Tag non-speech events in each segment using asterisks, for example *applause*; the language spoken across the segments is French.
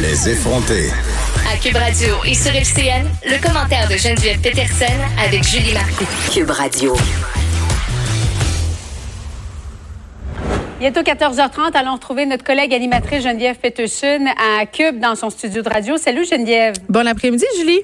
Les effronter. À Cube Radio et sur FCN, le commentaire de Geneviève Peterson avec Julie Marcoux. Cube Radio. Bientôt 14h30, allons retrouver notre collègue animatrice Geneviève Peterson à Cube dans son studio de radio. Salut Geneviève. Bon après-midi, Julie.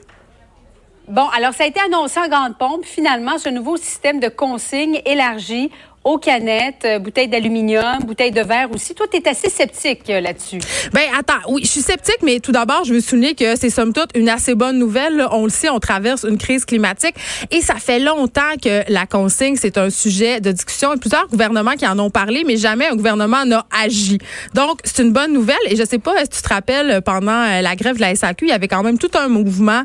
Bon, alors ça a été annoncé en grande pompe. Finalement, ce nouveau système de consignes élargi aux canettes, euh, bouteilles d'aluminium, bouteilles de verre aussi. Toi, tu es assez sceptique euh, là-dessus. Ben attends, oui, je suis sceptique, mais tout d'abord, je veux souligner que c'est somme toute une assez bonne nouvelle. On le sait, on traverse une crise climatique et ça fait longtemps que la consigne, c'est un sujet de discussion. A plusieurs gouvernements qui en ont parlé, mais jamais un gouvernement n'a agi. Donc, c'est une bonne nouvelle et je sais pas si tu te rappelles, pendant euh, la grève de la SAQ, il y avait quand même tout un mouvement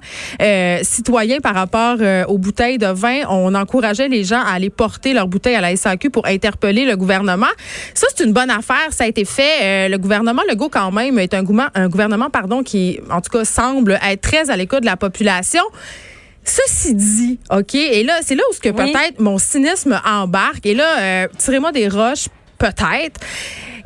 citoyen par rapport aux bouteilles de vin. On encourageait les gens à aller porter leurs bouteilles à la SAQ pour interpeller le gouvernement. Ça, c'est une bonne affaire. Ça a été fait. Euh, le gouvernement Legault, quand même, est un gouvernement, un gouvernement pardon, qui, en tout cas, semble être très à l'écoute de la population. Ceci dit, OK, et là, c'est là où ce que peut-être mon cynisme embarque. Et là, euh, tirez-moi des roches, peut-être.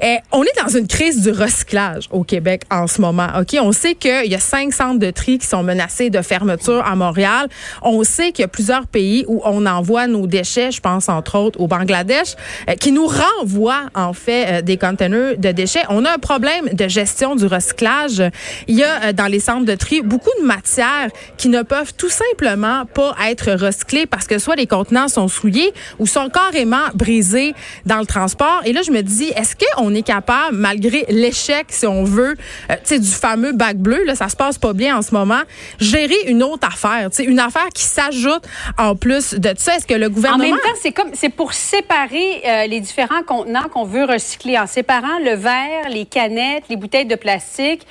Eh, on est dans une crise du recyclage au Québec en ce moment. Ok, on sait qu'il y a cinq centres de tri qui sont menacés de fermeture à Montréal. On sait qu'il y a plusieurs pays où on envoie nos déchets. Je pense entre autres au Bangladesh, euh, qui nous renvoient en fait euh, des conteneurs de déchets. On a un problème de gestion du recyclage. Il y a euh, dans les centres de tri beaucoup de matières qui ne peuvent tout simplement pas être recyclées parce que soit les contenants sont souillés ou sont carrément brisés dans le transport. Et là, je me dis, est-ce qu'on on est capable, malgré l'échec, si on veut, euh, tu sais, du fameux bac bleu, là, ça se passe pas bien en ce moment, gérer une autre affaire, tu sais, une affaire qui s'ajoute en plus de ça. Est-ce que le gouvernement... En même temps, c'est comme, c'est pour séparer euh, les différents contenants qu'on veut recycler, en séparant le verre, les canettes, les bouteilles de plastique.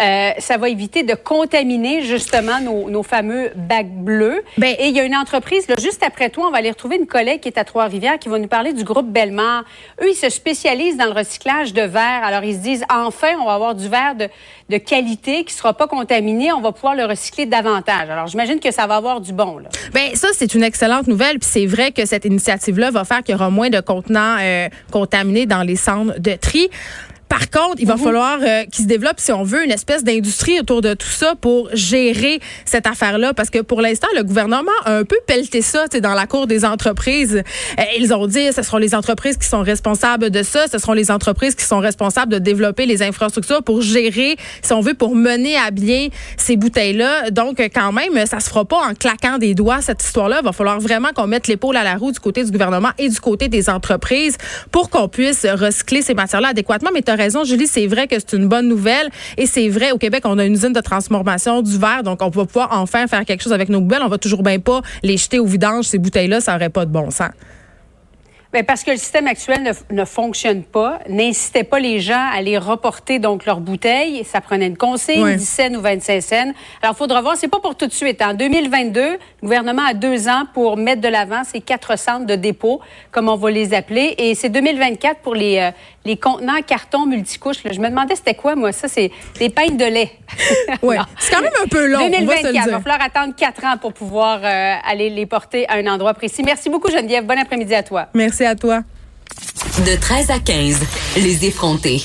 Euh, ça va éviter de contaminer justement nos, nos fameux bacs bleus. Ben, et il y a une entreprise, là, juste après toi, on va aller retrouver une collègue qui est à Trois-Rivières qui va nous parler du groupe Bellemare. Eux, ils se spécialisent dans le recyclage de verre. Alors, ils se disent, enfin, on va avoir du verre de, de qualité qui sera pas contaminé. On va pouvoir le recycler davantage. Alors, j'imagine que ça va avoir du bon. Là. Ben ça, c'est une excellente nouvelle. Puis c'est vrai que cette initiative-là va faire qu'il y aura moins de contenants euh, contaminés dans les centres de tri. Par contre, il va mhm. falloir euh, qu'il se développe, si on veut, une espèce d'industrie autour de tout ça pour gérer cette affaire-là. Parce que pour l'instant, le gouvernement a un peu pelleté ça dans la cour des entreprises. Euh, ils ont dit ce seront les entreprises qui sont responsables de ça. Ce seront les entreprises qui sont responsables de développer les infrastructures pour gérer, si on veut, pour mener à bien ces bouteilles-là. Donc, quand même, ça se fera pas en claquant des doigts, cette histoire-là. Il va falloir vraiment qu'on mette l'épaule à la roue du côté du gouvernement et du côté des entreprises pour qu'on puisse recycler ces matières-là adéquatement. Mais Julie, c'est vrai que c'est une bonne nouvelle. Et c'est vrai, au Québec, on a une usine de transformation du verre, donc on va pouvoir enfin faire quelque chose avec nos poubelles. On va toujours bien pas les jeter au vidange, ces bouteilles-là, ça n'aurait pas de bon sens. Bien, parce que le système actuel ne, ne fonctionne pas. N'incitait pas les gens à aller reporter donc leurs bouteilles. Ça prenait une consigne, 10 cents ou 25 cents. Alors, il faudra voir, c'est pas pour tout de suite. En 2022, le gouvernement a deux ans pour mettre de l'avant ces quatre centres de dépôt, comme on va les appeler. Et c'est 2024 pour les, euh, les contenants carton multicouches. Je me demandais c'était quoi, moi? Ça, c'est des peintes de lait. *laughs* oui. C'est quand même un peu long. 2024. Il va falloir attendre quatre ans pour pouvoir euh, aller les porter à un endroit précis. Merci beaucoup, Geneviève. Bon après-midi à toi. Merci à toi. De 13 à 15, les effrontés.